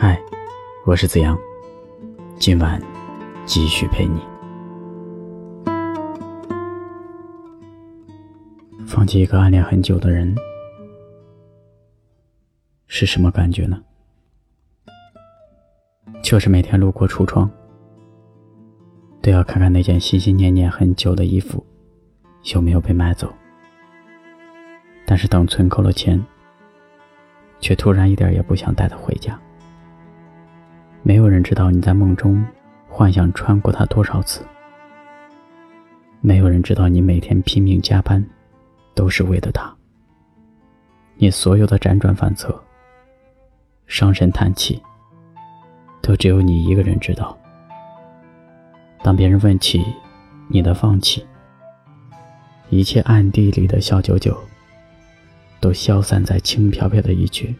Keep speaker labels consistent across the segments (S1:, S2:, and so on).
S1: 嗨我是子阳，今晚继续陪你。放弃一个暗恋很久的人是什么感觉呢？就是每天路过橱窗，都要看看那件心心念念很久的衣服有没有被买走。但是等存够了钱，却突然一点也不想带它回家。没有人知道你在梦中幻想穿过它多少次，没有人知道你每天拼命加班都是为了它。你所有的辗转反侧、伤神叹气，都只有你一个人知道。当别人问起你的放弃，一切暗地里的小九九。都消散在轻飘飘的一句：“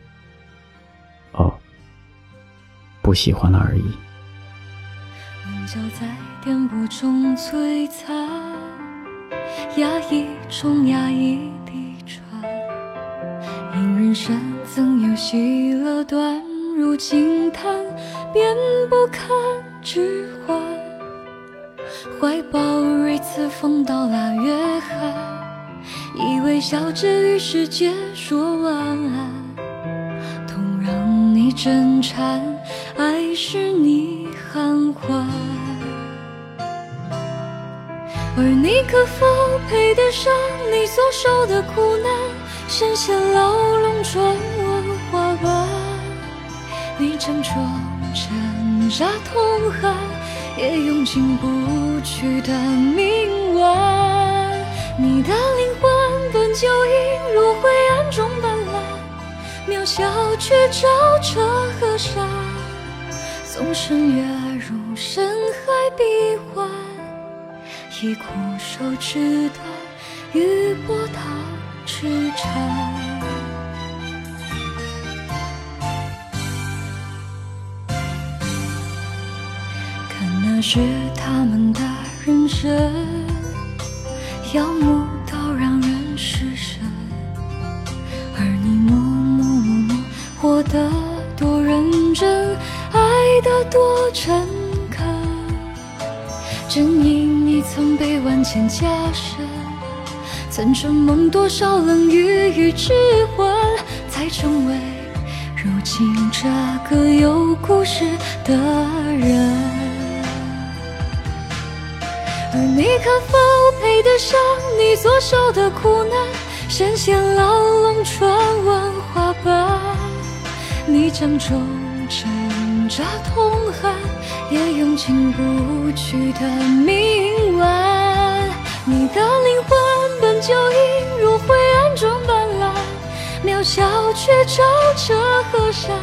S1: 不喜欢了而已。”
S2: 棱角在颠簸中璀璨，压抑中压抑地喘。因人生曾有喜乐短如惊叹，便不堪置换。怀抱锐刺风刀腊月寒。以为笑着与世界说晚安，痛让你震颤，爱是你含欢。而你可否配得上你所受的苦难？深陷牢笼转问花瓣，你挣脱挣扎痛喊，也用尽不去的铭文。你的灵魂。本就映入灰暗中斑斓，渺小却照彻河山。纵身跃入深海闭环，以枯手指断，与波涛痴缠。看那是他们的人生，耀目到让人。失神，而你默默默默活得，爱得多诚恳。正因你曾被万千加深，曾承蒙多少冷雨与质问，才成为如今这个有故事的人。而你可否配得上你所受的苦难？深陷牢笼，传闻花瓣。你将中这痛恨，也用尽不去的铭文。你的灵魂本就映入灰暗中斑斓，渺小却照彻河山。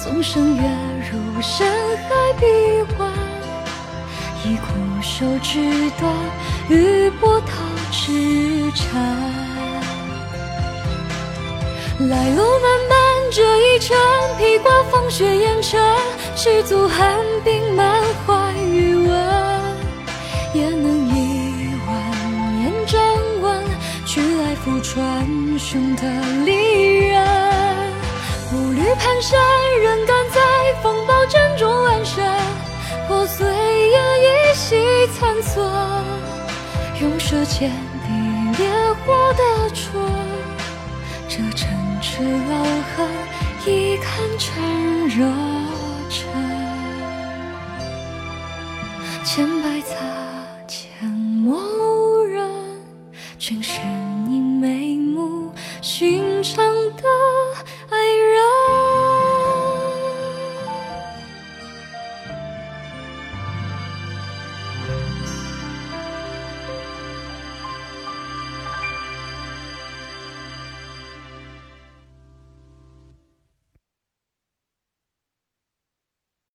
S2: 纵身跃入深海闭环。以枯手指断，与波涛痴缠。来路漫漫这一披挂风雪烟尘，赤足寒冰满怀余温，也能一万年站稳，去来复传雄的利刃。步履蹒跚，仍敢在风暴阵中安身，破碎也依稀残存，用舌尖抵烈火的唇，这城池老恨已堪称热